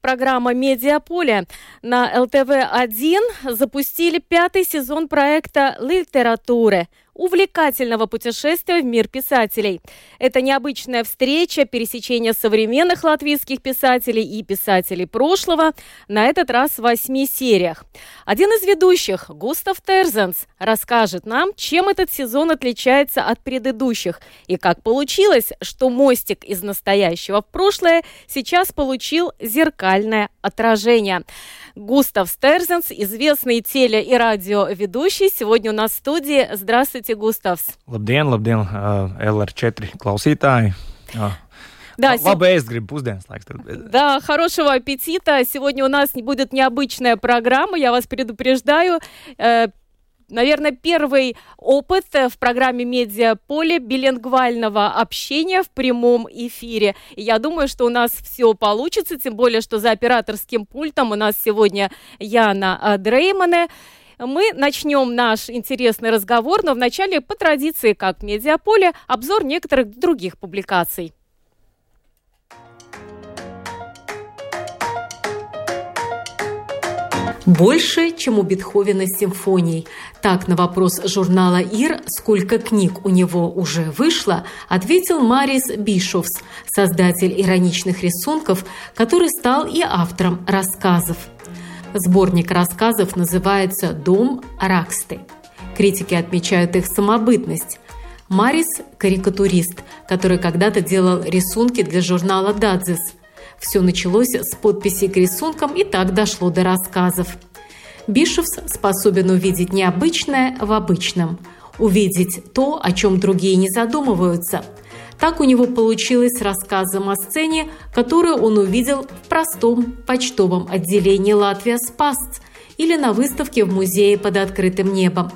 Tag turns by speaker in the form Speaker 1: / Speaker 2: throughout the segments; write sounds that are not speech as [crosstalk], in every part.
Speaker 1: Программа «Медиаполе» на ЛТВ-1 запустили пятый сезон проекта «Литературы» увлекательного путешествия в мир писателей. Это необычная встреча, пересечение современных латвийских писателей и писателей прошлого, на этот раз в восьми сериях. Один из ведущих, Густав Терзенс, расскажет нам, чем этот сезон отличается от предыдущих и как получилось, что мостик из настоящего в прошлое сейчас получил зеркальное отражение. Густав Стерзенс, известный теле- и радиоведущий, сегодня у нас в студии. Здравствуйте, Густавс.
Speaker 2: Labdien, labdien, uh, LR4 klausītāji. Uh,
Speaker 1: Да.
Speaker 2: Tur.
Speaker 1: Да, хорошего аппетита. Сегодня у нас будет необычная программа, я вас предупреждаю. Наверное, первый опыт э, в программе «Медиаполе» билингвального общения в прямом эфире. И я думаю, что у нас все получится, тем более, что за операторским пультом у нас сегодня Яна э, Дреймане. Мы начнем наш интересный разговор, но вначале по традиции, как «Медиаполе», обзор некоторых других публикаций. Больше, чем у Бетховена симфоний. Так на вопрос журнала «Ир», сколько книг у него уже вышло, ответил Марис Бишовс, создатель ироничных рисунков, который стал и автором рассказов. Сборник рассказов называется «Дом Раксты». Критики отмечают их самобытность. Марис – карикатурист, который когда-то делал рисунки для журнала «Дадзис», все началось с подписей к рисункам и так дошло до рассказов. Бишевс способен увидеть необычное в обычном, увидеть то, о чем другие не задумываются. Так у него получилось с рассказом о сцене, которую он увидел в простом почтовом отделении «Латвия Спасц» или на выставке в музее под открытым небом.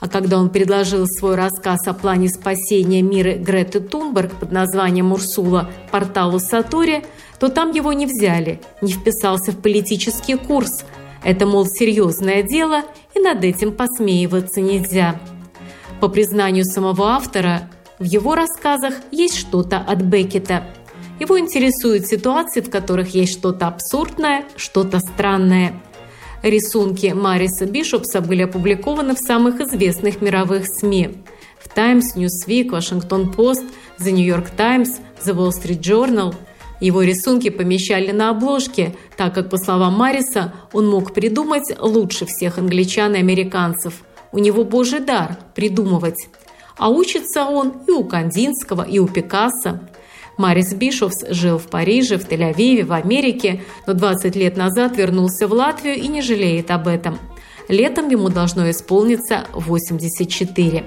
Speaker 1: А когда он предложил свой рассказ о плане спасения мира Греты Тунберг под названием «Урсула» порталу Сатори, то там его не взяли, не вписался в политический курс. Это, мол, серьезное дело, и над этим посмеиваться нельзя. По признанию самого автора, в его рассказах есть что-то от Беккета. Его интересуют ситуации, в которых есть что-то абсурдное, что-то странное. Рисунки Мариса Бишопса были опубликованы в самых известных мировых СМИ – в Times, Newsweek, Washington Post, The New York Times, The Wall Street Journal – его рисунки помещали на обложке, так как, по словам Мариса, он мог придумать лучше всех англичан и американцев. У него божий дар – придумывать. А учится он и у Кандинского, и у Пикассо. Марис Бишовс жил в Париже, в Тель-Авиве, в Америке, но 20 лет назад вернулся в Латвию и не жалеет об этом. Летом ему должно исполниться 84.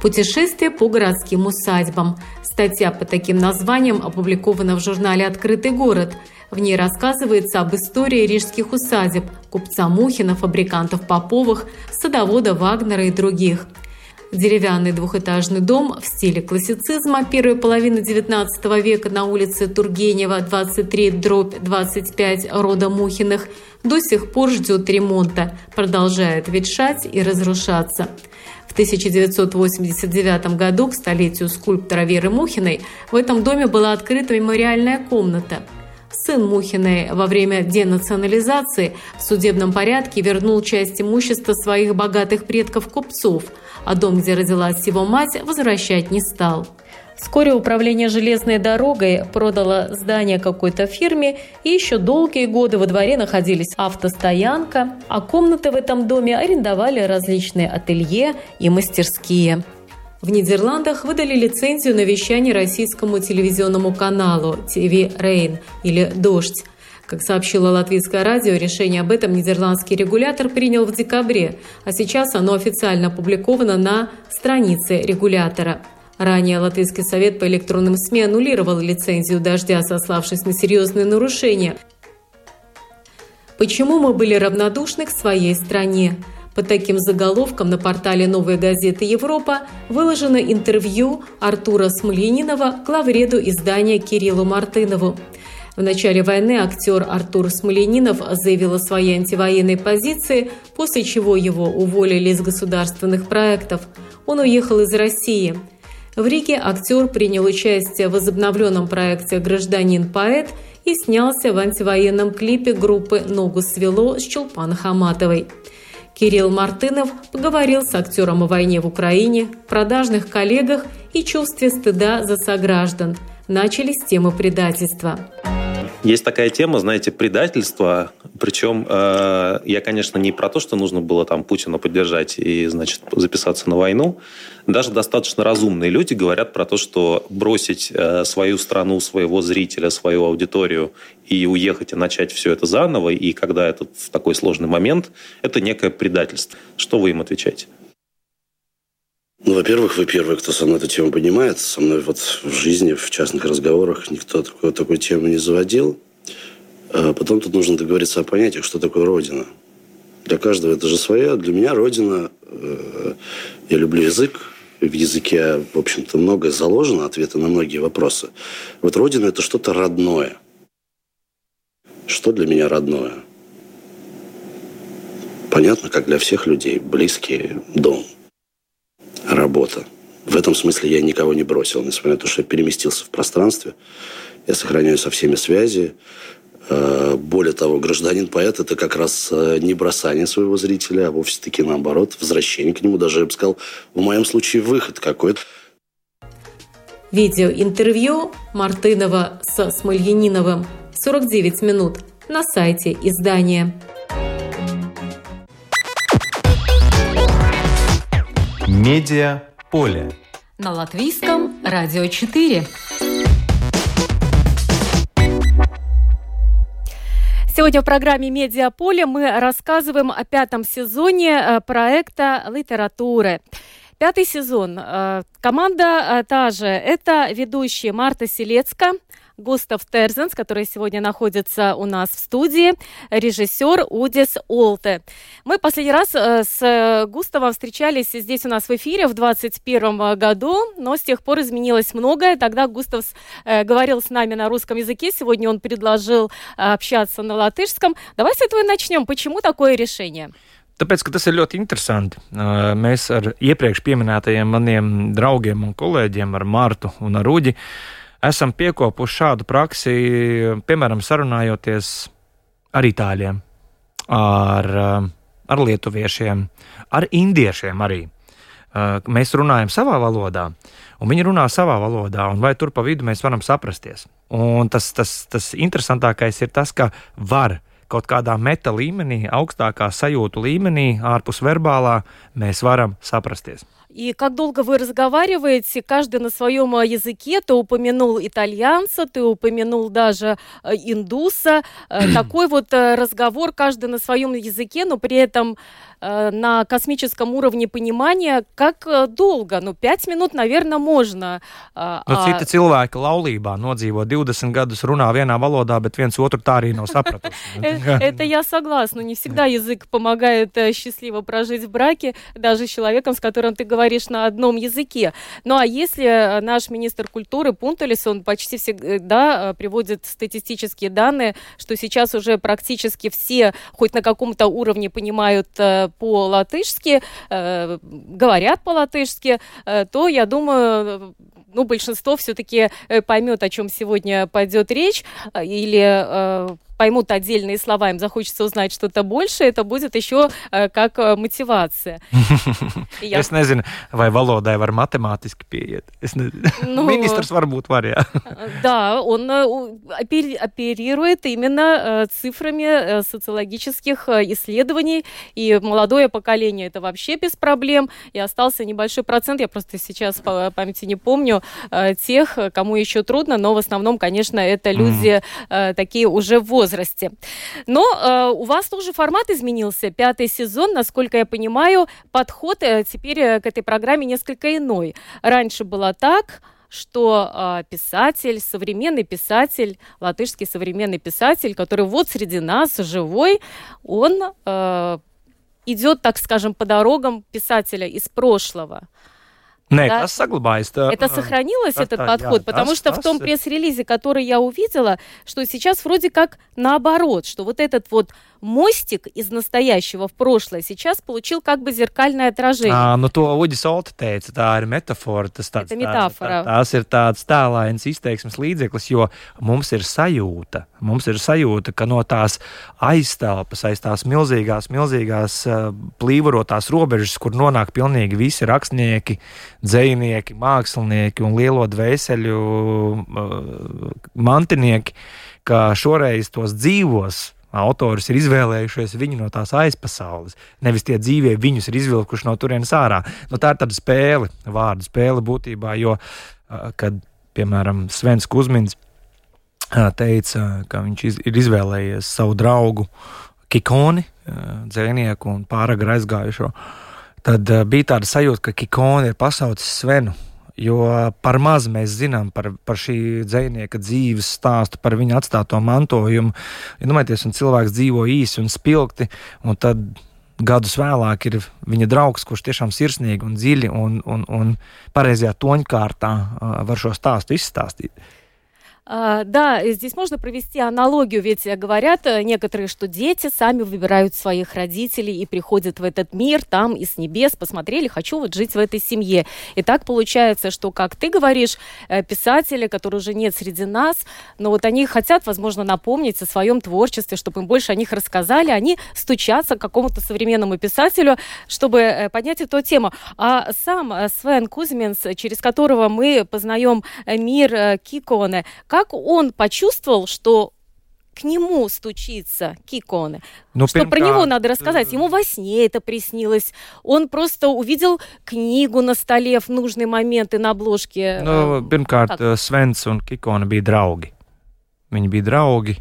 Speaker 1: Путешествие по городским усадьбам. Статья по таким названиям опубликована в журнале «Открытый город». В ней рассказывается об истории рижских усадеб, купца Мухина, фабрикантов Поповых, садовода Вагнера и других. Деревянный двухэтажный дом в стиле классицизма первой половины XIX века на улице Тургенева, 23, дробь 25 рода Мухиных, до сих пор ждет ремонта, продолжает ветшать и разрушаться. В 1989 году, к столетию скульптора Веры Мухиной, в этом доме была открыта мемориальная комната. Сын Мухиной во время денационализации в судебном порядке вернул часть имущества своих богатых предков-купцов, а дом, где родилась его мать, возвращать не стал. Вскоре управление железной дорогой продало здание какой-то фирме, и еще долгие годы во дворе находились автостоянка, а комнаты в этом доме арендовали различные ателье и мастерские. В Нидерландах выдали лицензию на вещание российскому телевизионному каналу TV Rain или «Дождь». Как сообщило латвийское радио, решение об этом нидерландский регулятор принял в декабре, а сейчас оно официально опубликовано на странице регулятора. Ранее Латвийский совет по электронным СМИ аннулировал лицензию «Дождя», сославшись на серьезные нарушения. Почему мы были равнодушны к своей стране?
Speaker 3: Под таким заголовком на портале «Новая газета Европа» выложено интервью Артура Смоленинова главреду издания Кириллу Мартынову. В начале войны актер Артур Смоленинов заявил о своей антивоенной позиции, после чего его уволили из государственных проектов. Он уехал из России. В Риге актер принял участие в возобновленном проекте «Гражданин-поэт» и снялся в антивоенном клипе группы «Ногу свело» с Чулпан Хаматовой. Кирилл Мартынов поговорил с актером о войне в Украине, продажных коллегах и чувстве стыда за сограждан. Начали с темы предательства.
Speaker 4: Есть такая тема, знаете, предательства. Причем э, я, конечно, не про то, что нужно было там Путина поддержать и, значит, записаться на войну. Даже достаточно разумные люди говорят про то, что бросить э, свою страну, своего зрителя, свою аудиторию и уехать и начать все это заново, и когда это в такой сложный момент, это некое предательство. Что вы им отвечаете?
Speaker 5: Ну, во-первых, вы первый, кто со мной эту тему поднимает. Со мной вот в жизни, в частных разговорах никто такой, такой темы не заводил. А потом тут нужно договориться о понятиях, что такое Родина. Для каждого это же свое. Для меня Родина... Э, я люблю язык. В языке, в общем-то, многое заложено, ответы на многие вопросы. Вот Родина – это что-то родное. Что для меня родное? Понятно, как для всех людей. Близкий дом – работа. В этом смысле я никого не бросил, несмотря на то, что я переместился в пространстве. Я сохраняю со всеми связи. Э, более того, гражданин-поэт – это как раз э, не бросание своего зрителя, а вовсе-таки наоборот, возвращение к нему. Даже, я бы сказал, в моем случае выход какой-то.
Speaker 3: Видеоинтервью Мартынова с Смольяниновым 49 минут на сайте издания.
Speaker 6: Медиа поле.
Speaker 7: На латвийском радио 4.
Speaker 1: Сегодня в программе «Медиаполе» мы рассказываем о пятом сезоне э, проекта «Литературы». Пятый сезон. Э, команда э, та же. Это ведущие Марта Селецка, Густав Терзенс, который сегодня находится у нас в студии, режиссер Удис Олте. Мы последний раз э, с Густавом встречались здесь у нас в эфире в 2021 году, но с тех пор изменилось многое. Тогда Густав э, говорил с нами на русском языке, сегодня он предложил э, общаться на латышском. Давай с этого и начнем. Почему такое решение?
Speaker 2: Tāpēc, tas ir ļoti interesanti. Mēs ar iepriekš minētajiem maniem draugiem un kolēģiem, ar Mārtu un ar Uģi, esam piekopuši šādu praksi, piemēram, sarunājoties ar itāļiem, ar, ar lietuviešiem, ar indiešiem arī. Mēs runājam savā valodā, un viņi runā savā valodā, un vai tur pa vidu mēs varam saprasties. Un tas, tas, tas interesantākais ir tas, ka var kaut kādā meta līmenī, augstākā sajūtu līmenī, ārpus verbālā, mēs varam saprasties.
Speaker 1: И как долго вы разговариваете, каждый на своем э, языке, ты упомянул итальянца, ты упомянул даже э, индуса. Э, [clears throat] такой вот разговор, каждый на своем языке, но при этом на космическом уровне понимания, как долго? Ну, пять минут, наверное, можно.
Speaker 2: Nu, citi cilvēki laulībā nodzīvo 20 gadus, runā vienā valodā, bet viens otru tā arī nav sapratuši. [laughs]
Speaker 1: Это я согласна. Не всегда язык помогает счастливо прожить в браке, даже с человеком, с которым ты говоришь на одном языке. Ну а если э, наш министр культуры Пунталис, он почти всегда э, приводит статистические данные, что сейчас уже практически все хоть на каком-то уровне понимают э, по-латышски, говорят по-латышски, то, я думаю, ну, большинство все-таки поймет, о чем сегодня пойдет речь, или поймут отдельные слова, им захочется узнать что-то больше, это будет еще э, как э, мотивация. [laughs]
Speaker 2: Я... Es nezinu, vai valodai var matemātiski pieiet. Es ne... ну, Министrs varbūt var, jā.
Speaker 1: Да, он э, оперирует именно цифрами социологических исследований, и молодое поколение это вообще без проблем, и остался небольшой процент, я просто сейчас по памяти не помню, тех, кому еще трудно, но в основном, конечно, это люди mm. такие уже в возрасте. Но э, у вас тоже формат изменился. Пятый сезон, насколько я понимаю, подход э, теперь э, к этой программе несколько иной. Раньше было так, что э, писатель, современный писатель, латышский современный писатель, который вот среди нас живой, он э, идет, так скажем, по дорогам писателя из прошлого.
Speaker 2: Nē, да? tas saglabājas. Tā,
Speaker 1: это сохранилось, этот подход, jā, потому что в том пресс-релизе, который я увидела, что сейчас вроде как наоборот, что вот этот вот мостик из настоящего в прошлое сейчас получил как бы зеркальное отражение.
Speaker 2: À, nu to Uģis Olta teica, tā ir metafora. Tas tāds,
Speaker 1: Это metafora.
Speaker 2: Tā, tās ir tāds tēlains izteiksmes līdzeklis, jo mums ir sajūta, mums ir sajūta, ka no tās aiztelpas, aiz tās milzīgās, milzīgās uh, plīvorotās robežas, kur nonāk pilnīgi visi rakstnieki, dzējnieki, mākslinieki un lielo dvēseļu uh, mantinieki, ka šoreiz tos dzīvos autors ir izvēlējušies viņu no tās aizpasaules. Nevis tie dzīvie viņus ir izvilkuši no turienes ārā. Nu, tā ir tāda spēle, vārdu spēle būtībā, jo, kad, piemēram, Svens Kusmins teica, ka viņš iz, ir izvēlējies savu draugu Kikoni, dzēnieku un pāragri aizgājušo, tad bija tāda sajūta, ka Kikoni ir pasaucis Svenu Jo par maz mēs zinām par, par šī dzinieka dzīves stāstu, par viņa atstāto mantojumu. Ja domājieties, un cilvēks dzīvo īsi un spilgti, un tad gadus vēlāk ir viņa draugs, kurš tiešām sirsnīgi un dziļi un, un, un pareizajā toņkārtā var šo stāstu izstāstīt.
Speaker 1: А, да, здесь можно провести аналогию, ведь говорят э, некоторые, что дети сами выбирают своих родителей и приходят в этот мир, там и с небес посмотрели, хочу вот жить в этой семье. И так получается, что, как ты говоришь, э, писатели, которые уже нет среди нас, но вот они хотят, возможно, напомнить о своем творчестве, чтобы им больше о них рассказали, они стучатся к какому-то современному писателю, чтобы э, поднять эту тему. А сам Свен Кузьминс, через которого мы познаем мир Киконе, как он почувствовал, что к нему стучится Киконе. Ну, что про него надо рассказать. Ему во сне это приснилось. Он просто увидел книгу на столе в нужный момент и на обложке.
Speaker 2: Nu, pirmkārt, так. Svens un Kikona bija draugi. Viņi bija draugi.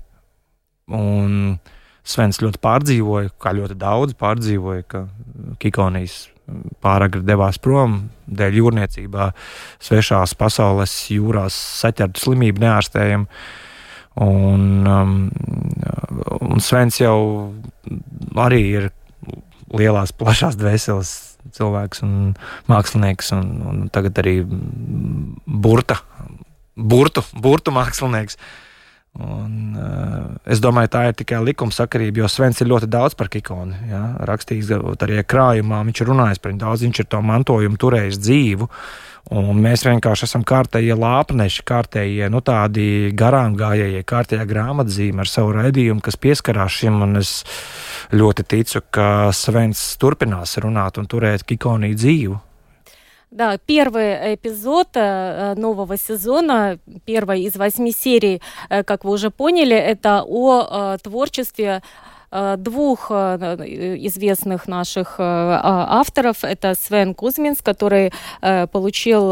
Speaker 2: Un Svens ļoti pārdzīvoja, kā ļoti daudz pārdzīvoja, ka Kikonijas pāragri devās prom dēļ jūrniecībā, svešās pasaules jūrās saķertu slimību neārstējumu. Un, um, un Svens jau arī ir lielās, plašās dvēseles cilvēks un mākslinieks, un, un tagad arī burta, burtu, burtu mākslinieks. Uh, Un, uh, es domāju, tā ir tikai likumsakarība, jo Svens ir ļoti daudz par ikonu. Ja? Rakstījis arī krājumā, viņš ir runājis par viņu daudz, viņš ir to mantojumu turējis dzīvu. Un mēs vienkārši esam kārtējie lāpneši, kārtējie nu, tādi garām gājēji, kārtējā grāmatzīme ar savu raidījumu, kas pieskarās šim. Es ļoti ticu, ka Svens turpinās runāt un turēt ikoniju dzīvu.
Speaker 1: Да, первый эпизод э, нового сезона, первой из восьми серий, э, как вы уже поняли, это о э, творчестве двух э, известных наших э, а, авторов. Это Свен Кузминс, который получил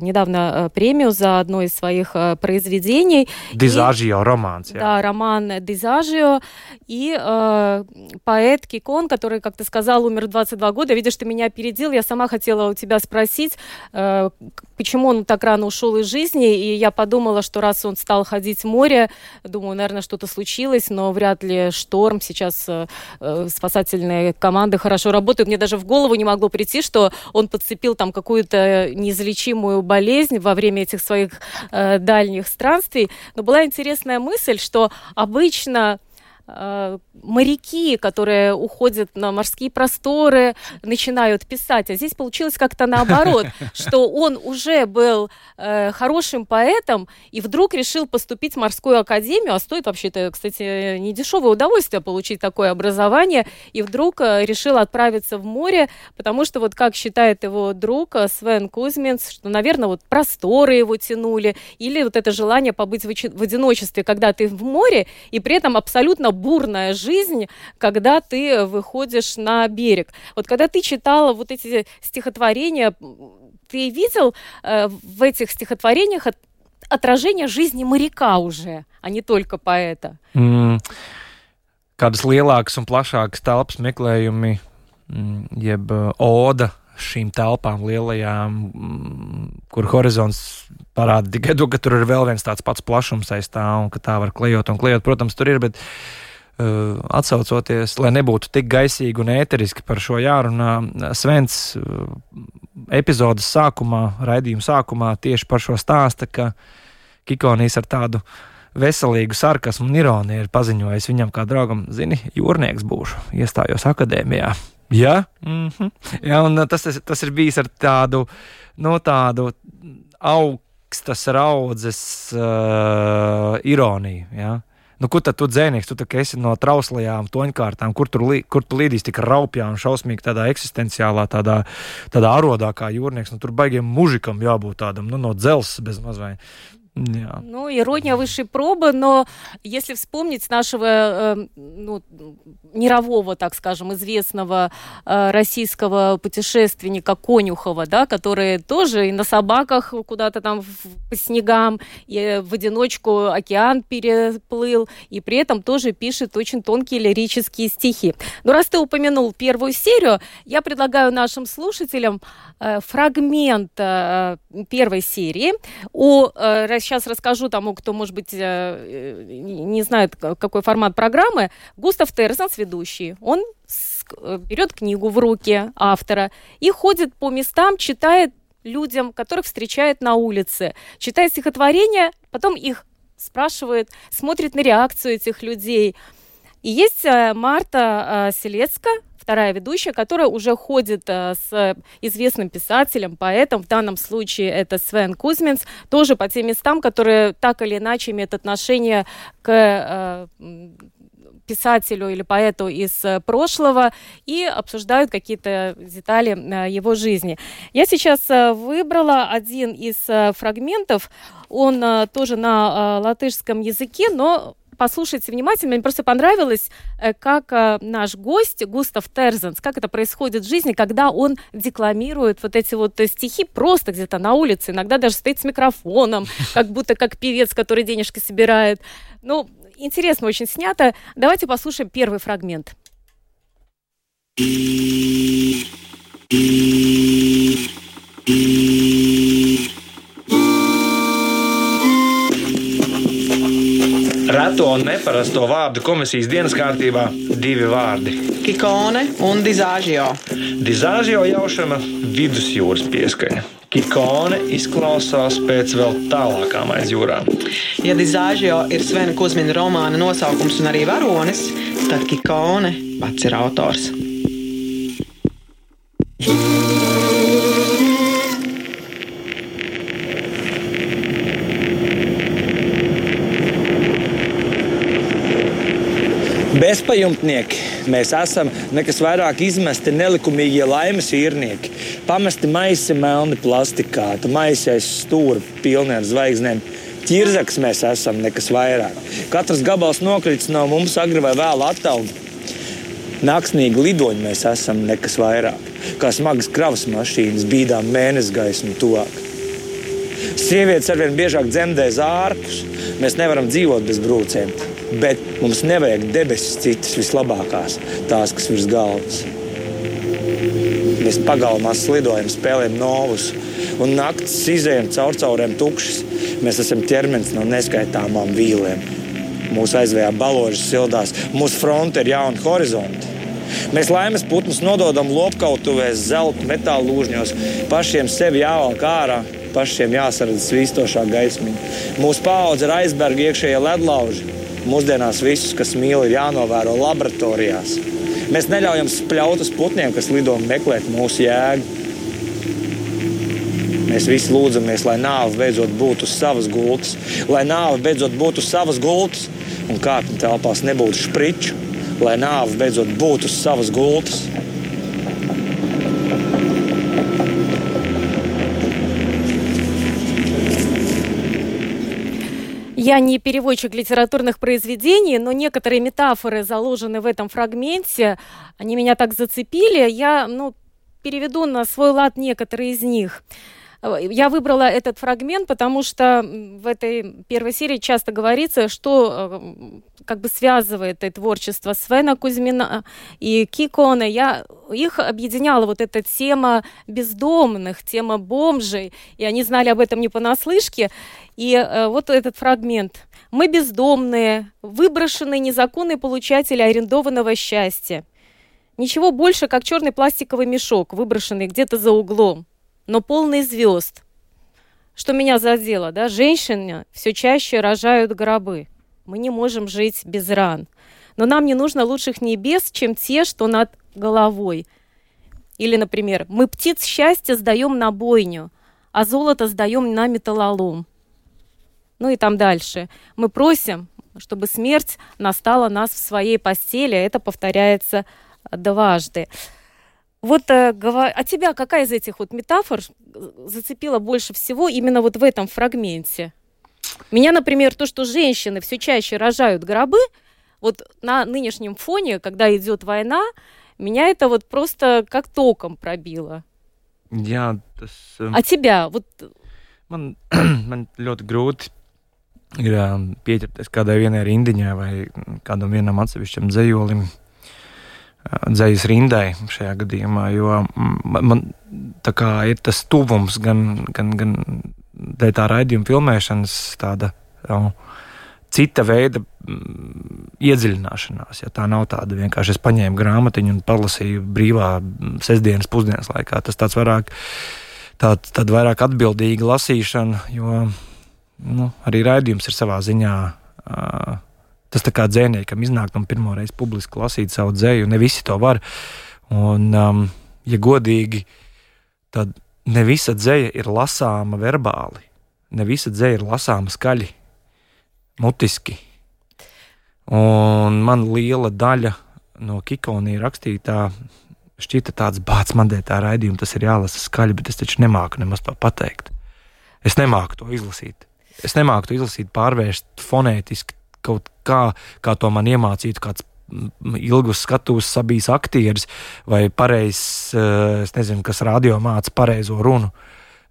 Speaker 1: недавно премию за одно из своих произведений.
Speaker 2: Дизажио роман.
Speaker 1: Да, роман Дизажио. И э, поэт Кикон, который, как ты сказал, умер 22 года. Видишь, ты меня опередил. Я сама хотела у тебя спросить, э, почему он так рано ушел из жизни. И я подумала, что раз он стал ходить в море, думаю, наверное, что-то случилось, но вряд ли что шторм, сейчас э, э, спасательные команды хорошо работают. Мне даже в голову не могло прийти, что он подцепил там какую-то неизлечимую болезнь во время этих своих э, дальних странствий. Но была интересная мысль, что обычно моряки, которые уходят на морские просторы, начинают писать. А здесь получилось как-то наоборот, [laughs] что он уже был э, хорошим поэтом и вдруг решил поступить в морскую академию, а стоит вообще-то, кстати, не дешевое удовольствие получить такое образование, и вдруг э, решил отправиться в море, потому что вот как считает его друг э, Свен Кузьминс, что, наверное, вот просторы его тянули, или вот это желание побыть в, в одиночестве, когда ты в море, и при этом абсолютно бурная жизнь, когда ты выходишь на берег. Вот когда ты читала вот эти стихотворения, ты видел э, в этих стихотворениях от, отражение жизни моряка уже, а не только поэта?
Speaker 2: Mm. Kādas lielākas un plašākas telpas meklējumi, mm, jeb uh, oda šīm telpām lielajām, mm, kur horizonts parāda tikai to, ka tur ir vēl viens tāds pats plašums aiz tā, un ka tā var klejot un klejot. Protams, tur ir, bet uh, Uh, atsaucoties, lai nebūtu tik gaisīgi un ēteriski par šo jārunā, Svens uh, epizodes sākumā, raidījuma sākumā tieši par šo stāsta, ka Kikonijas ar tādu veselīgu sarkasmu un ironiju ir paziņojis viņam kā draugam, zini, jūrnieks būšu, iestājos akadēmijā. Ja? Mm -hmm. ja, un tas, tas ir bijis ar tādu, no tādu augstas raudzes uh, ironiju. Ja? Nu, kur tad tu dzēnieks, tu esi no trauslajām toņkārtām, kur, tur, kur tu līdīs tik raupjā un šausmīgi tādā eksistenciālā, tādā, tādā arodā kā jūrnieks. Nu, tur baigiem mužikam jābūt tādam, nu, no dzelzs bez mazvai.
Speaker 1: Yeah. Ну, ирония высшей пробы, но если вспомнить нашего э, ну, мирового, так скажем, известного э, российского путешественника Конюхова, да, который тоже и на собаках куда-то там по снегам, и в одиночку океан переплыл, и при этом тоже пишет очень тонкие лирические стихи. Но раз ты упомянул первую серию, я предлагаю нашим слушателям э, фрагмент э, первой серии о э, сейчас расскажу тому, кто, может быть, э, э, не знает, какой формат программы. Густав Терзанс, ведущий, он э, берет книгу в руки автора и ходит по местам, читает людям, которых встречает на улице, читает стихотворения, потом их спрашивает, смотрит на реакцию этих людей. И есть Марта Селецка, вторая ведущая, которая уже ходит э, с известным писателем, поэтом, в данном случае это Свен Кузьминс, тоже по тем местам, которые так или иначе имеют отношение к э, писателю или поэту из э, прошлого и обсуждают какие-то детали его жизни. Я сейчас выбрала один из фрагментов. Он тоже на латышском языке, но послушайте внимательно. Мне просто понравилось, э, как э, наш гость Густав Терзенс, как это происходит в жизни, когда он декламирует вот эти вот э, стихи просто где-то на улице, иногда даже стоит с микрофоном, [laughs] как будто как певец, который денежки собирает. Ну, интересно очень снято. Давайте послушаем первый фрагмент.
Speaker 2: Reto un neparasto vārdu komisijas dienas kārtībā divi vārdi -
Speaker 8: Kikone un Dizāžio.
Speaker 2: Dizāžio jaušana vidusjūras pieskaņa. Kikone izklausās pēc vēl tālākām aizjūrām.
Speaker 8: Ja Dizāžio ir Svena Kusmina romāna nosaukums un arī varonis, tad Kikone pats ir autors.
Speaker 2: Bezpajumtnieki mēs esam nekas vairāk izmesti nelikumīgie laimes īrnieki. Pamesti maisi melni plastikā, tu maisies stūri pilni ar zvaigznēm. Ķirzaks mēs esam nekas vairāk. Katrs gabals nokritis no mums agri vai vēl attālināts. Naktsnīgi lidoņi mēs esam nekas vairāk. Kā smagas kravas mašīnas bīdām mēnesi gaismu tuvāk. Sievietes arvien biežāk dzemdē zārkus. Mēs nevaram dzīvot bez brūcēm bet mums nevajag debesis citas vislabākās, tās, kas virs galvas. Mēs pagalmā slidojam, spēlējam novus, un naktis izējām caur cauriem tukšas. Mēs esam ķermenis no neskaitāmām vīlēm. Mūsu aizvējā baložas sildās, mūsu fronte ir jauna horizonta. Mēs laimes putnus nododam lopkautuvēs, zelta, metāla lūžņos, pašiem sevi jāvelk ārā, pašiem jāsaredz svīstošā gaismiņa. Mūsu paudze ir aizberga iekšējie ledlauži, Mūsdienās visus, kas mīl, ir jānovēro laboratorijās. Mēs neļaujam spļaut uz putniem, kas lido un meklēt mūsu jēgu. Mēs visi lūdzamies, lai nāve beidzot būtu uz savas gultas, lai nāve beidzot būtu uz savas gultas un kāpņu telpās nebūtu spriču, lai nāve beidzot būtu uz savas gultas.
Speaker 1: Я не переводчик литературных произведений, но некоторые метафоры заложены в этом фрагменте. Они меня так зацепили. Я ну, переведу на свой лад некоторые из них. Я выбрала этот фрагмент, потому что в этой первой серии часто говорится, что как бы связывает это творчество Свена Кузьмина и Кикона. Я их объединяла вот эта тема бездомных, тема бомжей, и они знали об этом не понаслышке. И э, вот этот фрагмент. «Мы бездомные, выброшенные незаконные получатели арендованного счастья. Ничего больше, как черный пластиковый мешок, выброшенный где-то за углом, но полный звезд. Что меня задело, да? Женщины все чаще рожают гробы. Мы не можем жить без ран. Но нам не нужно лучших небес, чем те, что над головой. Или, например, мы птиц счастья сдаем на бойню, а золото сдаем на металлолом. Ну и там дальше. Мы просим, чтобы смерть настала нас в своей постели. Это повторяется дважды. Вот э, а тебя какая из этих вот метафор зацепила больше всего именно вот в этом фрагменте? Меня, например, то, что женщины все чаще рожают гробы, вот на нынешнем фоне, когда идет война, меня это вот просто как током пробило.
Speaker 2: Jā, tas.
Speaker 1: А тебя? Вот...
Speaker 2: Man, man ļoti grūti ir pieķerties kādai vienai rindiņai vai kādam vienam atsevišķam dzējolim, dzējas rindai šajā gadījumā, jo man tā kā ir tas tuvums gan, gan, gan dēļ tā raidījuma filmēšanas tāda jau cita veida iedziļināšanās. Ja tā nav tāda vienkārši es paņēmu grāmatiņu un palasīju brīvā sestdienas pusdienas laikā. Tas tāds vairāk, tād, tād vairāk atbildīga lasīšana, jo nu, arī raidījums ir savā ziņā. Uh, tas tā kā dzēniekam iznāk man pirmo reizi publiski lasīt savu dzēju, ne visi to var. Un, um, ja godīgi, tad ne visa dzēja ir lasāma verbāli, ne visa dzēja ir lasāma skaļi, mutiski. Un man liela daļa no Kikonija rakstītā šķita tāds bāts man dēļ tā raidījuma, tas ir jālasa skaļi, bet es taču nemāku nemaz to pateikt. Es nemāku to izlasīt. Es nemāku to izlasīt, pārvērst fonētiski kaut kā, kā to man iemācītu kāds ilgus skatus sabijis aktieris vai pareizs, eh, es nezinu, kas radio māca pareizo runu.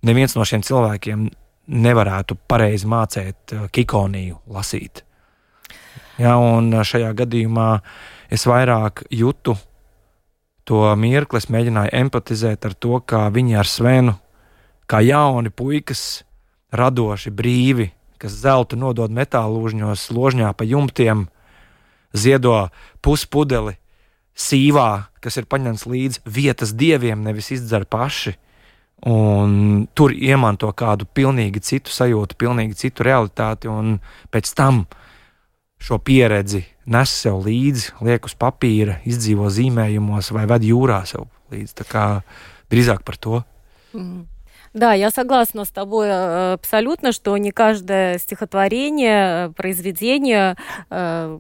Speaker 2: Neviens no šiem cilvēkiem nevarētu pareizi mācīt eh, kikoniju lasīt. Ja, un šajā gadījumā es vairāk jūtu to mirkli, es mēģināju empatizēt ar to, kā viņi ar Svenu, kā jauni puikas, radoši, brīvi, kas zelta nodod metālūžņos, ložņā pa jumtiem, ziedo puspudeli sīvā, kas ir paņemts līdzi vietas dieviem, nevis izdzer paši. Un tur iemanto kādu pilnīgi citu sajūtu, pilnīgi citu realitāti, un pēc tam šo pieredzi nes sev līdzi, liek uz papīra, izdzīvo zīmējumos vai ved jūrā sev līdzi. Tā kā drīzāk par to.
Speaker 1: Mm. Да, я согласна с тобой э, абсолютно, что не каждое стихотворение, произведение э,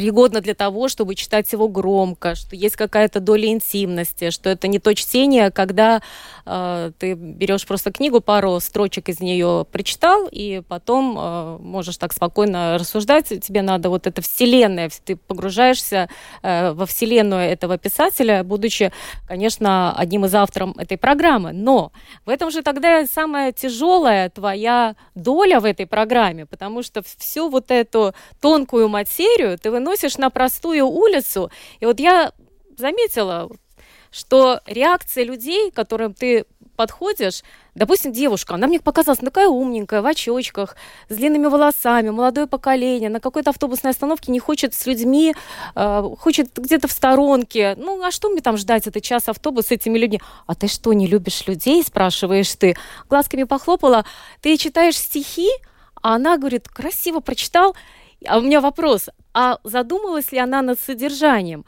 Speaker 1: пригодно для того, чтобы читать его громко, что есть какая-то доля интимности, что это не то чтение, когда э, ты берешь просто книгу, пару строчек из нее прочитал, и потом э, можешь так спокойно рассуждать. Тебе надо вот это вселенная, ты погружаешься э, во вселенную этого писателя, будучи, конечно, одним из авторов этой программы. Но в этом же тогда самая тяжелая твоя доля в этой программе, потому что всю вот эту тонкую материю ты выносишь выносишь на простую улицу, и вот я заметила, что реакция людей, которым ты подходишь, допустим, девушка, она мне показалась такая умненькая, в очочках, с длинными волосами, молодое поколение, на какой-то автобусной остановке не хочет с людьми, э, хочет где-то в сторонке. Ну, а что мне там ждать? Этот час автобус с этими людьми? А ты что, не любишь людей, спрашиваешь ты? Глазками похлопала, ты читаешь стихи, а она говорит, красиво прочитал, а у меня вопрос, а задумалась ли она над содержанием?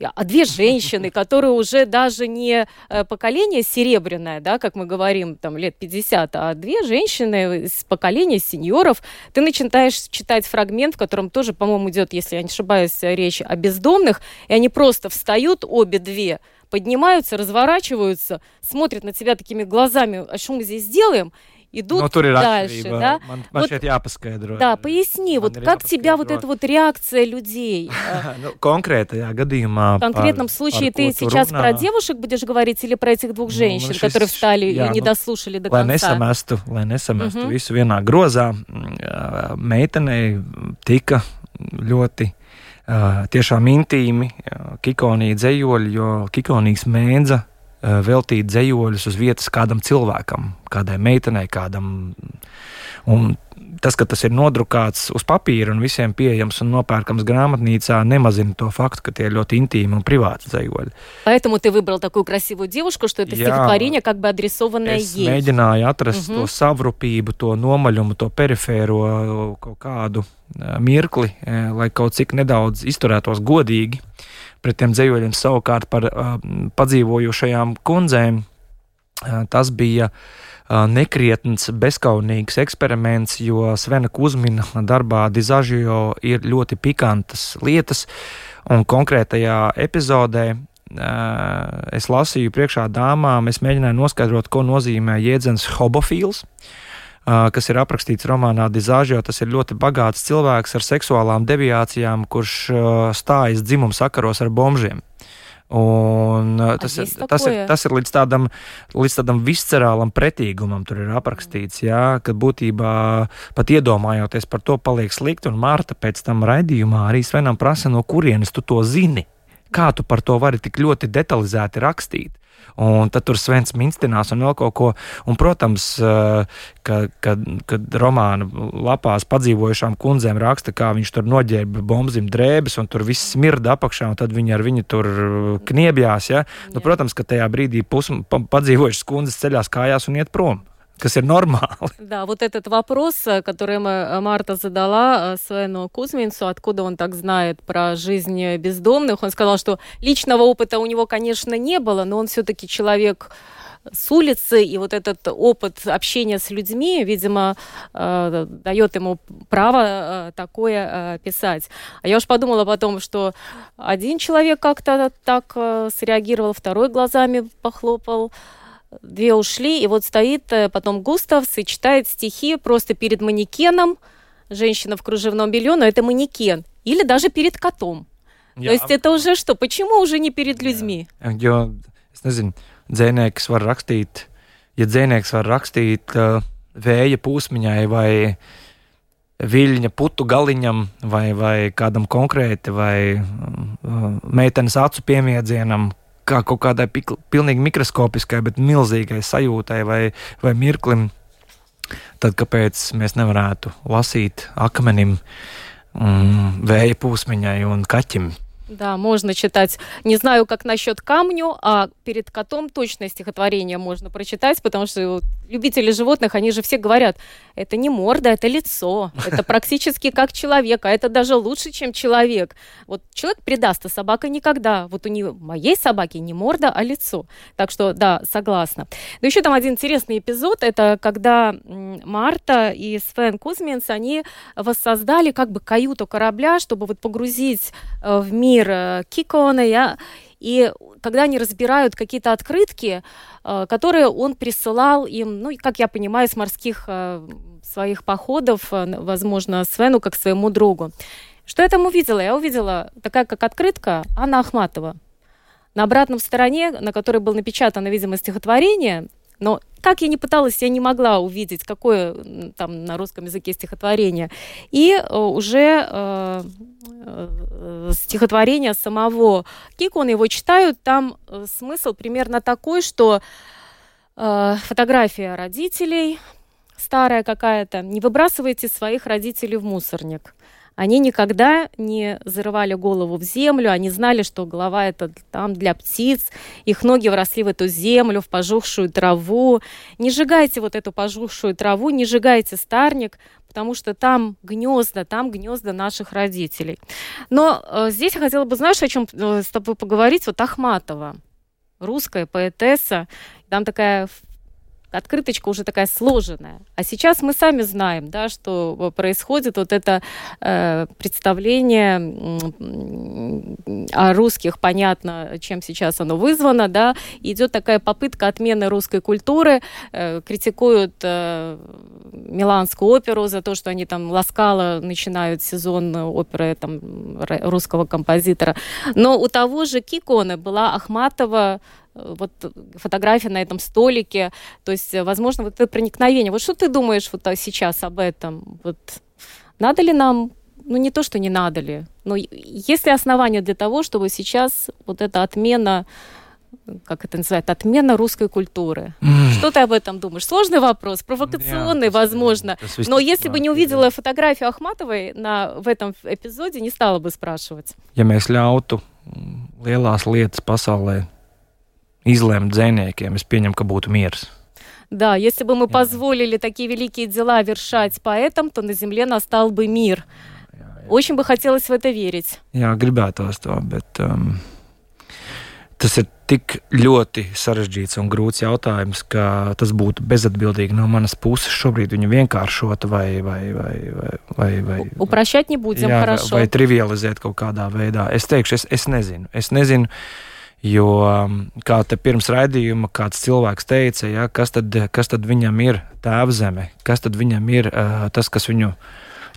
Speaker 1: А две женщины, [laughs] которые уже даже не э, поколение серебряное, да, как мы говорим, там лет 50, а две женщины из поколения сеньоров, ты начинаешь читать фрагмент, в котором тоже, по-моему, идет, если я не ошибаюсь, речь о бездомных, и они просто встают, обе две, поднимаются, разворачиваются, смотрят на тебя такими глазами, а что мы здесь делаем? идут
Speaker 2: Nu, tur ir
Speaker 1: дальше,
Speaker 2: atšķirība.
Speaker 1: да?
Speaker 2: Man, man
Speaker 1: Вот-
Speaker 2: šeit jāpaskaidro.
Speaker 1: Да, поясни,
Speaker 2: Man
Speaker 1: вот
Speaker 2: ir
Speaker 1: как тебя вот
Speaker 2: jāpaskaidro.
Speaker 1: эта вот реакция людей? э, [laughs]
Speaker 2: nu, konkrētajā gadījumā.
Speaker 1: В конкретном
Speaker 2: par,
Speaker 1: случае
Speaker 2: par
Speaker 1: ты
Speaker 2: ko tu
Speaker 1: сейчас
Speaker 2: runā,
Speaker 1: про девушек будешь говорить или про этих двух
Speaker 2: Ну,
Speaker 1: женщин,
Speaker 2: ну,
Speaker 1: которые
Speaker 2: šis-
Speaker 1: встали
Speaker 2: jā,
Speaker 1: и не
Speaker 2: nu,
Speaker 1: дослушали до
Speaker 2: Lai
Speaker 1: конца?
Speaker 2: nesamestu, lai nesamestu
Speaker 1: Mhm.
Speaker 2: visu vienā grozā, mm, ā, meitenei tika ļoti ā, tiešām intīmi ā, Kikonija dzējoļi, jo Kikonijas mēdza ā, veltīt dzējoļus uz vietas kādam cilvēkam, kādai meitenei, kādam. Un tas, ka tas ir nodrukāts uz papīra un visiem pieejams un nopērkams grāmatnīcā, nemazina to faktu, ka tie ir ļoti intīmi un privāti dzējoļi.
Speaker 1: Поэтому ты выбрал такую красивую девушку, что это
Speaker 2: Jā.
Speaker 1: стихотворение как бы адресованное
Speaker 2: Es
Speaker 1: ей.
Speaker 2: mēģināju atrast
Speaker 1: Mhm.
Speaker 2: to savrupību, to nomaļumu, to perifēro kaut kādu ā, mirkli, ā, lai kaut cik nedaudz izturētos godīgi pret tiem dzējoļiem. Savukārt par ā, padzīvojušajām kundzēm ā, tas bija ā, nekrietns, bezskaunīgs eksperiments, jo Svena Kusmina darbā Dizažio ir ļoti pikantas lietas, un konkrētajā epizodē es lasīju priekšā dāmām, es mēģināju noskaidrot, ko nozīmē jēdziens hobofils. ā, kas ir aprakstīts romānā Dizāžio. Tas ir ļoti bagāts cilvēks ar seksuālām deviācijām, kurš stājas dzimuma sakaros ar bombžiem. Un, tas, ir, tas, ir, tas ir līdz tādam, līdz tādam viscerālam pretīgumam, tur ir aprakstīts, jā, ka būtībā pat iedomājoties par to, paliek slikti. Un Mārta pēc tam raidījumā arī Svenam prasa, no kurienes tu to zini. Kā tu par to vari tik ļoti detalizēti rakstīt? Un tad tur Svens minstinās un vēl kaut ko. Un, protams, eh, ka, kad, kad romāna lapās padzīvojušām kundzēm raksta, kā viņš tur noģērba bombzim drēbes, un tur viss smirda apakšā, un tad viņi ar viņu tur kniebjās. Ja? Nu, protams, ka tajā brīdī pus, pa, padzīvojušas kundzes ceļās kājās un iet prom, kas ir normāli.
Speaker 1: Да, вот этот вопрос, э, который э, Марта задала э, Свену Кузьминцу, откуда он так знает про жизнь бездомных, он сказал, что личного опыта у него, конечно, не было, но он все-таки человек с улицы, и вот этот опыт общения с людьми, видимо, э, дает ему право э, такое э, писать. А я уж подумала потом, что один человек как-то так э, среагировал, второй глазами похлопал, две ушли, и вот стоит э, потом Густавс и читает стихи просто перед манекеном, женщина в кружевном белье, но это манекен, или даже перед котом. То есть это уже что? Почему уже не перед людьми?
Speaker 2: Jo, es nezinu, dzēnieks var rakstīt, ja dzēnieks var rakstīt uh, vēja pūsmiņai vai viļņa putu galiņam vai, vai kādam konkrēti vai uh, meitenes acu piemiedzienam, kā kaut kādai pikl, pilnīgi mikroskopiskai, bet milzīgai sajūtai vai, vai mirklim, tad kāpēc mēs nevarētu lasīt akmenim, mm, vēja pūsmiņai un kaķim?
Speaker 1: Да, можно читать. Не знаю, как насчет камню, а перед котом точное стихотворение можно прочитать, потому что вот любители животных, они же все говорят, это не морда, это лицо, это практически как человек, а это даже лучше, чем человек. Вот человек предаст, а собака никогда. Вот у нее, моей собаки не морда, а лицо. Так что, да, согласна. Но еще там один интересный эпизод, это когда Марта и Свен Кузьминс, они воссоздали как бы каюту корабля, чтобы вот погрузить э, в мир э, Кикона, я- и когда они разбирают какие-то открытки, э, которые он присылал им, ну, как я понимаю, с морских э, своих походов, э, возможно, Свену как своему другу. Что я там увидела? Я увидела такая, как открытка Анна Ахматова. На обратном стороне, на которой было напечатано, видимо, стихотворение, но как я не пыталась, я не могла увидеть, какое там на русском языке стихотворение. И э, уже э, э, стихотворение самого Кикона, его читают, там э, смысл примерно такой, что э, фотография родителей старая какая-то, не выбрасывайте своих родителей в мусорник. Они никогда не зарывали голову в землю, они знали, что голова это там для птиц, их ноги вросли в эту землю, в пожухшую траву. Не сжигайте вот эту пожухшую траву, не сжигайте старник, потому что там гнезда, там гнезда наших родителей. Но э, здесь я хотела бы, знаешь, о чем э, с тобой поговорить? Вот Ахматова, русская поэтесса, там такая открыточка уже такая сложенная. А сейчас мы сами знаем, да, что происходит вот это э, представление о русских, понятно, чем сейчас оно вызвано, да, идет такая попытка отмены русской культуры, э, критикуют э, Миланскую оперу за то, что они там ласкало начинают сезон оперы там, русского композитора. Но у того же Киконы была Ахматова Э, вот фотография на этом столике, то есть, э, возможно, вот это проникновение. Вот что ты думаешь вот сейчас об этом? Вот надо ли нам, ну не то, что не надо ли, но есть ли основания для того, чтобы сейчас вот эта отмена как это называется, отмена русской культуры. Mm. Что ты об этом думаешь? Сложный вопрос, провокационный, yeah, возможно. Но если бы не увидела фотографию Ахматовой на, в этом эпизоде, не стала бы спрашивать.
Speaker 2: Ja mēs ļautu lielās lietas pasaulē izlēmt dzēniekiem, es pieņemu, ka būtu miers.
Speaker 1: Да, если бы мы позволили такие великие дела вершать поэтам, то на земле настал бы мир. Очень бы хотелось в это верить.
Speaker 2: Jā, gribētos to, bet um, tas ir tik ļoti sarežģīts un grūts jautājums, ka tas būtu bezatbildīgi no manas puses šobrīd viņu vienkāršot vai, vai, vai, vai, vai, vai
Speaker 1: Uprašāt не будем, jā, хорошо.
Speaker 2: vai trivializēt kaut kādā veidā. Es teikšu, es, es nezinu. Es nezinu Jo um, kā te pirms raidījuma kāds cilvēks teica, ja, kas, tad, kas tad viņam ir tēvzeme, kas tad viņam ir uh, tas, kas viņu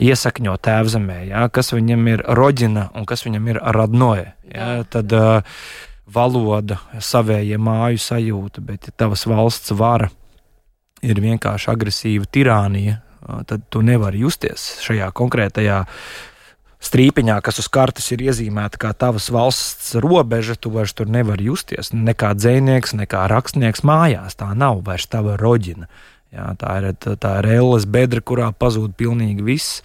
Speaker 2: iesakņo tēvzemē, ja, kas viņam ir roģina un kas viņam ir radnoja. Ja, tad uh, valoda, savējie māju sajūta, bet ja tavas valsts vara ir vienkārši agresīva tirānija, uh, tad tu nevari justies šajā konkrētajā strīpiņā, kas uz kartes ir iezīmēta kā tavas valsts robeža, tu vairs tur nevari justies. Ne kā dzinieks, ne kā rakstnieks mājās. Tā nav vairs tava roģina. Jā, tā ir, tā ir elles bedra, kurā pazūd pilnīgi viss.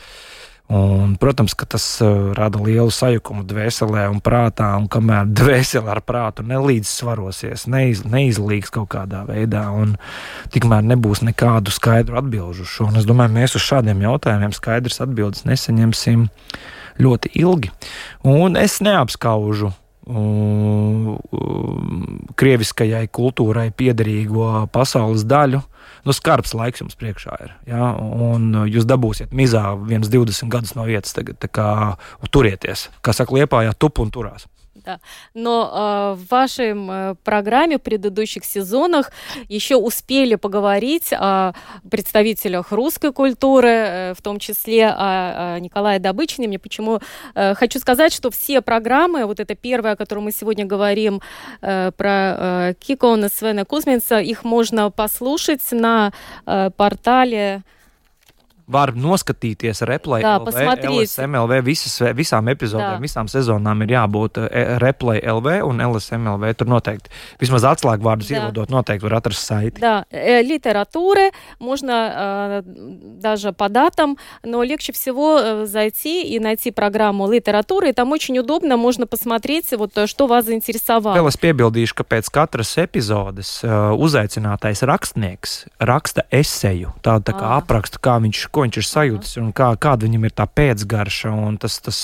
Speaker 2: Un, protams, ka tas uh, rada lielu sajukumu dvēselē un prātā, un kamēr [laughs] dvēsele ar prātu nelīdzsvarosies, neiz, neizlīgs kaut kādā veidā, un tikmēr nebūs nekādu skaidru atbilžu šo. Un es domāju, mēs uz šādiem jautājumiem skaidrs atbildes nesaņemsim. Ļoti ilgi. Un es neapskaužu krieviskajai kultūrai piederīgo pasaules daļu. Nu, skarbs laiks jums priekšā ir. Ja? Un jūs dabūsiet mizā viens 20 gadus no vietas, tagad kā, turieties. Kā saka, liepā, ja tup un turās.
Speaker 1: Да. Но э, в вашей э, программе в предыдущих сезонах еще успели поговорить о представителях русской культуры, э, в том числе о, о Николае Добычине. Мне почему э, хочу сказать, что все программы, вот это первая, о которой мы сегодня говорим, э, про э, Кикона Свена Кузьминца, их можно послушать на э, портале
Speaker 2: var noskatīties replay, Jā, LV, LSMLV, visas, visām epizodēm, Jā. visām sezonām ir jābūt e, replay LV un LSMLV. Tur noteikti vismaz atslēgvārdus ievadot, noteikti var atrast saiti.
Speaker 1: Да, э, литературы можно э, даже по датам, но легче всего э, зайти и найти программу литературы, и там очень удобно, можно посмотреть, вот, что вас заинтересовало.
Speaker 2: Vēl es piebildīšu, ka pēc katras epizodes uh, uzaicinātais rakstnieks raksta eseju, tādu tā kā aprakstu, kā viņš, ko viņš ir sajūtis un kā, kāda viņam ir tā pēcgarša. Tas, tas,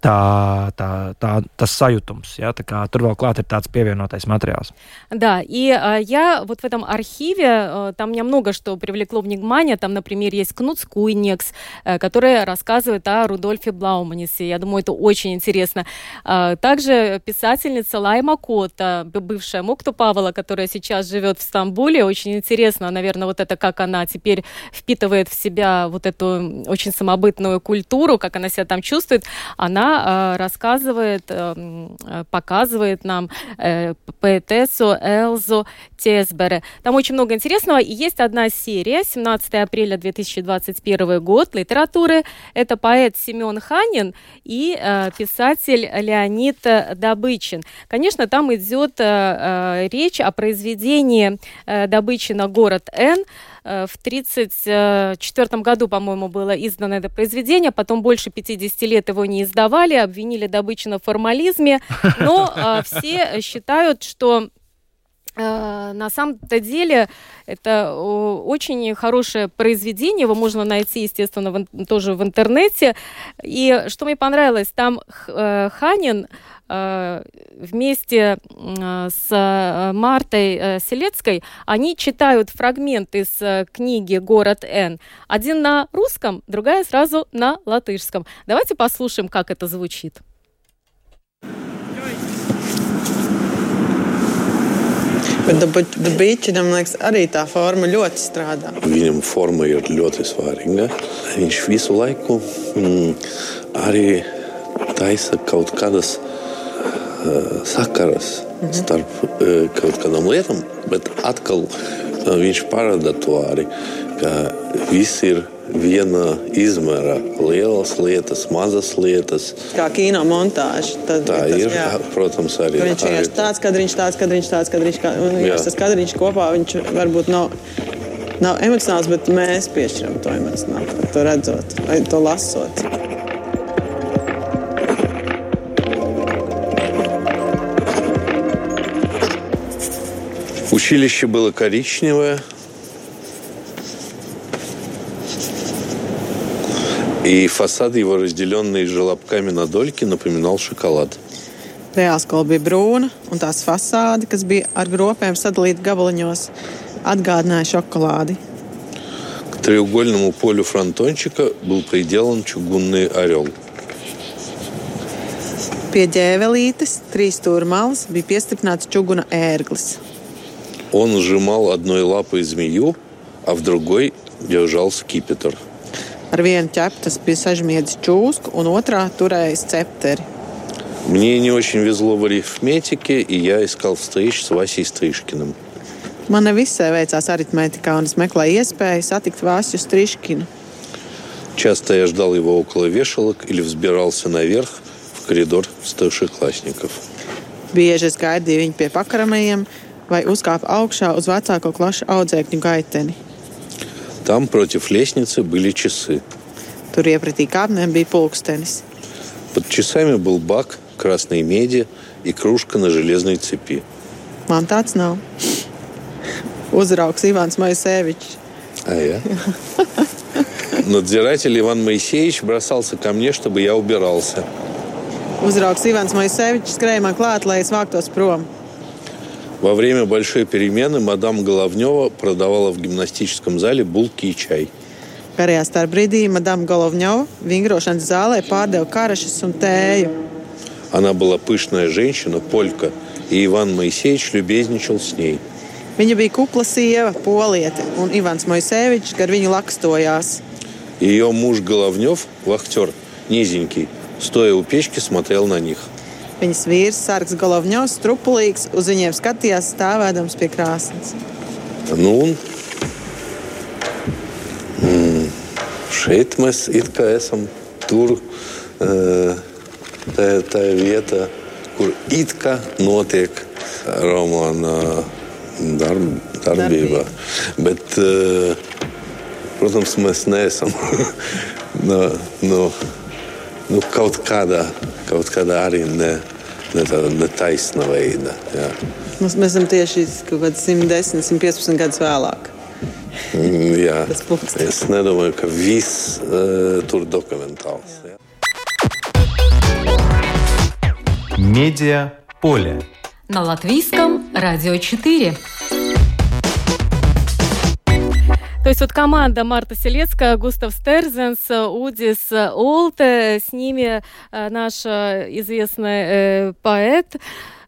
Speaker 2: tā, tā, tā, tas sajūtums. Ja? Tā tur vēl klāt ir tāds pievienotais материалс.
Speaker 1: Да, и а, я вот в этом архиве, а, там мне много что привлекло внимание. Там, например, есть Кнут Скуйнекс, а, который рассказывает о Рудольфе Блауманисе. Я думаю, это очень интересно. А, также писательница Лайма Кота, бывшая Мукту Павла, которая сейчас живет в Стамбуле. Очень интересно, наверное, вот это, как она теперь впитывает в себя вот эту очень самобытную культуру, как она себя там чувствует. Она э, рассказывает, э, показывает нам э, поэтессу Элзу Тесбере. Там очень много интересного. И есть одна серия, 17 апреля 2021 год, литературы. Это поэт Семен Ханин и э, писатель Леонид Добычин. Конечно, там идет э, э, речь о произведении э, Добычина «Город Н», Э, в 1934 году, по-моему, было издано это произведение, потом больше 50 лет его не издавали, обвинили Добычина в формализме, но э, все считают, что э, на самом-то деле это очень хорошее произведение, его можно найти, естественно, в, тоже в интернете. И что мне понравилось, там Ханин э, вместе с Мартой Селецкой они читают фрагмент из книги «Город Н». Один на русском, другая сразу на латышском. Давайте послушаем, как это звучит.
Speaker 8: Bet Dabīčinam, liekas, arī tā forma ļoti strādā.
Speaker 9: Viņam forma ir ļoti svarīga. Viņš visu laiku mm, arī taisa kaut kādas uh, sakaras -hmm. starp kaut kādām lietām, bet atkal viņš parāda to arī, ka viss ir viena izmēra. Lielas lietas, mazas lietas.
Speaker 8: Kā kino montāža.
Speaker 9: Tad, Tā tas, ir, jā. protams, arī.
Speaker 8: Viņš ir arī... tāds kadriņš, tāds kadriņš, tāds kadriņš. Kā, un, jā. tas kadriņš kopā viņš varbūt nav. Nav emocionāls, bet mēs piešķiram to emocionāli, to redzot to lasot.
Speaker 9: Училище было коричневое, И фасад его, разделенный желобками на дольки, напоминал шоколад.
Speaker 8: Reālskola bija brūna, un tās fasāde, kas bija ar gropēm sadalīta gabaliņos, atgādināja šokolādi.
Speaker 9: К треугольному полю фронтончика был приделан чугунный орел.
Speaker 8: Pie ģēvelītes, trīs stūra malas, bija piestiprināts čuguna ērglis.
Speaker 9: Он сжимал одной лапой змею, а в другой держал скипетр.
Speaker 8: Ar vienu ķepu tas bija sažmiedzis čūsku, un otrā turēja cepteri.
Speaker 9: Мне не очень везло в арифметике, и я искал встречу с Васей Стрижкиным.
Speaker 8: Man nevisai veicās aritmētikā, un es meklēju iespēju satikt Vāsju Striškinu.
Speaker 9: Часто я ждал его около вешалок или взбирался наверх в коридор старшеклассников.
Speaker 8: Bieži es gaidīju viņu pie pakaramajiem vai uzkāpu augšā uz vecāko klašu audzēkņu gaiteni.
Speaker 9: Там против лестницы были часы.
Speaker 8: Tur iepratī kāpnēm bija pulkstenis.
Speaker 9: Под часами был бак красной меди и кружка на железной цепи.
Speaker 8: Man tāds nav. Uzraugs Иван Моисеевич.
Speaker 9: А я? Надзиратель Иван Моисеевич бросался ко мне, чтобы я убирался.
Speaker 8: Uzraugs Ivans Moisēvičs skrēja man klāt, lai es vāktos prom.
Speaker 9: Во время большой перемены мадам Головнева продавала в гимнастическом зале булки и чай.
Speaker 8: Pērējā starpbrīdī Madame Головņova vingrošanas zālē pārdeva karašas un tēju.
Speaker 9: Она была пышная женщина, полька, и Иван Моисеевич любезничал с ней.
Speaker 8: Viņa bija kupla sieva, poliete, un Ivans Moisēvičs gar viņu lakstojās.
Speaker 9: Ее муж Головнев, вахтер, низенький, стоя у печки, смотрел на них.
Speaker 8: Viņas vīrs, Sārgs Golovņovs, strupulīgs, uz viņiem skatījās stāvēdams pie krāsnes.
Speaker 9: Nu, un mm, šeit mēs it kā esam tur, tā, tā ir vieta, kur it kā notiek romāna darb, darbība. Bet, protams, mēs neesam [laughs] no, no, nu, kaut kādā kaut kādā arī ne, ne tāda netaisna veida. Jā.
Speaker 8: Mums, mēs esam tieši kaut kādi 110, 115 gadus vēlāk.
Speaker 9: Mm, jā, es nedomāju, ka viss uh, tur dokumentāls. Jā.
Speaker 6: Медиа поле.
Speaker 7: На латвийском радио 4.
Speaker 1: То есть вот команда Марта Селецкая, Густав Стерзенс, Удис Олте, с ними э, наш э, известный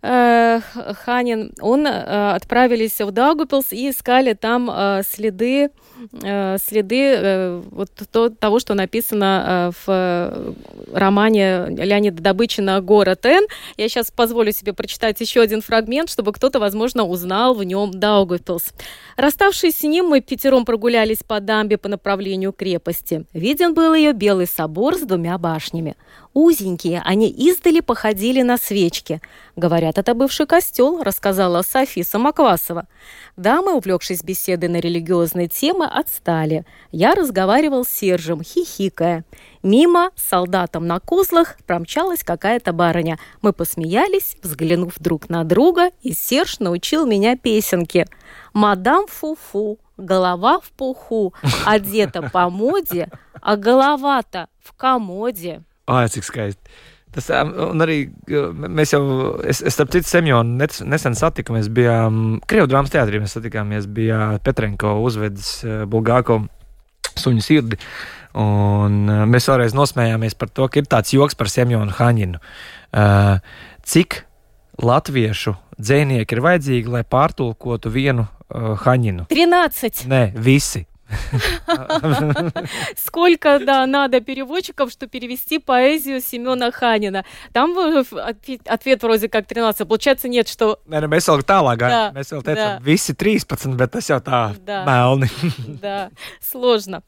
Speaker 1: э, Ханин, он отправились в Даугупилс и искали там следы Э, следы э, вот то, того, что написано э, в романе Леонида Добычина «Город Н». Я сейчас позволю себе прочитать еще один фрагмент, чтобы кто-то, возможно, узнал в нем Даугавпилс. Расставшись с ним, мы пятером прогулялись по дамбе по направлению крепости. Виден был ее белый собор с двумя башнями. Узенькие, они издали походили на свечки. Говорят, это бывший костел, рассказала Софи Самоквасова. Дамы, увлекшись беседой на религиозные темы, отстали. Я разговаривал с Сержем, хихикая. Мимо с солдатом на козлах промчалась какая-то барыня. Мы посмеялись, взглянув друг на друга, и Серж научил меня песенке. «Мадам Фуфу, голова в пуху, одета по моде, а голова-то в комоде».
Speaker 2: Ai, cik skaisti. Tas, un arī mēs jau, es, es starp citu, Semjonu nesen satikāmies, bijām Krievu drāmas teātrī, mēs satikāmies, bija Petrenko uzvedis Bulgāko suņu sirdi. Un mēs vēlreiz nosmējāmies par to, ka ir tāds joks par Semjonu Haņinu. Uh, cik latviešu dzēnieki ir vajadzīgi, lai pārtulkotu vienu uh, Haņinu?
Speaker 1: 13.
Speaker 2: Nē, visi.
Speaker 1: Сколько, да, надо переводчиков, чтобы перевести поэзию Семена Ханина? Там ответ вроде как 13. Получается, нет, что...
Speaker 2: Mēs vēl tālāk. Mēs vēl teicām, visi 13, bet tas jau tā да. melni.
Speaker 1: да, сложно.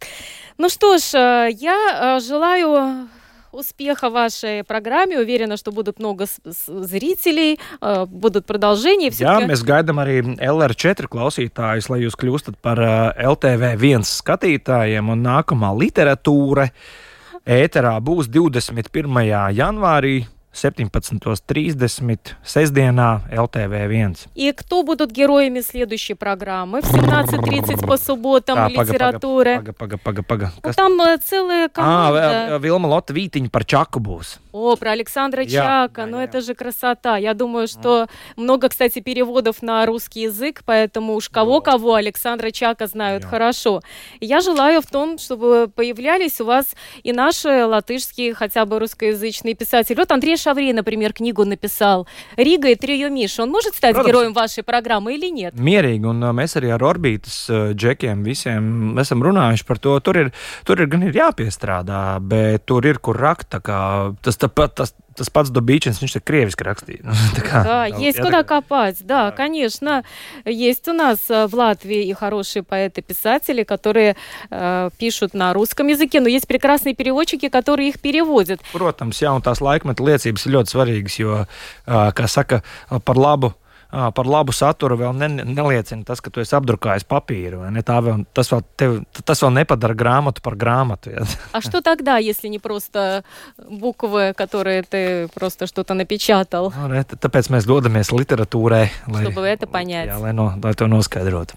Speaker 1: Ну что ж, я желаю успеха вашей программе. Уверена, что будут много зрителей, э, будут продолжения.
Speaker 2: Jā, mēs gaidām arī LR4 klausītājus, lai jūs kļūstat par LTV1 skatītājiem un nākamā literatūra ēterā būs 21. janvārī. 17.30 сестдена ЛТВ-1.
Speaker 1: И кто будут героями следующей программы? В 17.30 по субботам а, литературы.
Speaker 2: Пага, пага, пага, пага.
Speaker 1: Ну, там э, целая команда.
Speaker 2: А, Vilma Lotta Vītiņa par Čaku būs.
Speaker 1: О, про Александра я, Чака, я, ну я. это же красота. Я думаю, что много, кстати, переводов на русский язык, поэтому уж кого-кого Александра Чака знают я. хорошо. Я желаю в том, чтобы появлялись у вас и наши латышские, хотя бы русскоязычные писатели. Вот Андрей Шаврей, например, книгу написал «Рига и трио Миша». Он может стать Protams, героем вашей программы или нет?
Speaker 2: Mierīgi, un mēs arī ar Orbītas džekiem visiem esam runājuši par to. Tur ir, tur ir gan ir jāpiestrādā, bet tur ir kur rakt. Tas tāpat tas, tas pats Добичинс, viņš ir кревиски раkstīja.
Speaker 1: да, есть куда копать, да, конечно. Есть у нас в Латвии и хорошие поэты-писатели, которые э, пишут на русском языке, но есть прекрасные переводчики, которые их переводят.
Speaker 2: Protams, jā, un tās laikmeta liecības ļoti svarīgas, jo, kā saka, par labu par labu saturu vēl ne, neliecina tas, ka tu esi apdrukājis papīru. Ne? Vēl, tas, vēl tev, tas vēl nepadara grāmatu par grāmatu. Ja?
Speaker 1: А [laughs] что тогда, если не просто буквы, которые ты просто что-то напечатал?
Speaker 2: Nu, ne, tāpēc mēs dodamies literatūrai, lai,
Speaker 1: Чтобы это понять.
Speaker 2: Jā, lai, no, lai to noskaidrotu.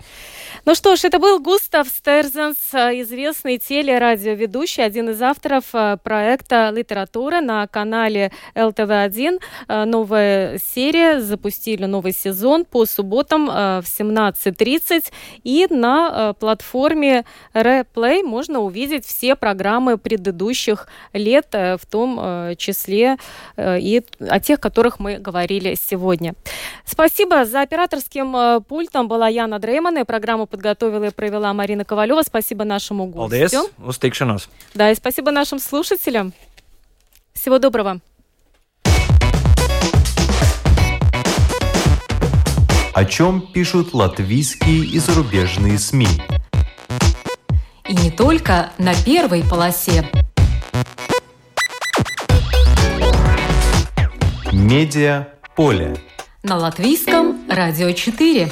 Speaker 1: Ну что ж, это был Густав Стерзенс, известный телерадиоведущий, один из авторов э, проекта «Литература» на канале ЛТВ-1. Э, новая серия, запустили новый сезон по субботам э, в 17.30. И на платформе Replay можно увидеть все программы предыдущих лет, в том числе и о тех, о которых мы говорили сегодня. Спасибо. За операторским пультом была Яна Дрейман и программу подготовила и провела Марина Ковалева. Спасибо нашему гостю.
Speaker 2: Tikšanos.
Speaker 1: Да, и спасибо нашим слушателям. Всего доброго.
Speaker 6: О чем пишут латвийские и зарубежные СМИ?
Speaker 7: И не только на первой полосе.
Speaker 6: Медиа поле.
Speaker 7: На латвийском радио 4.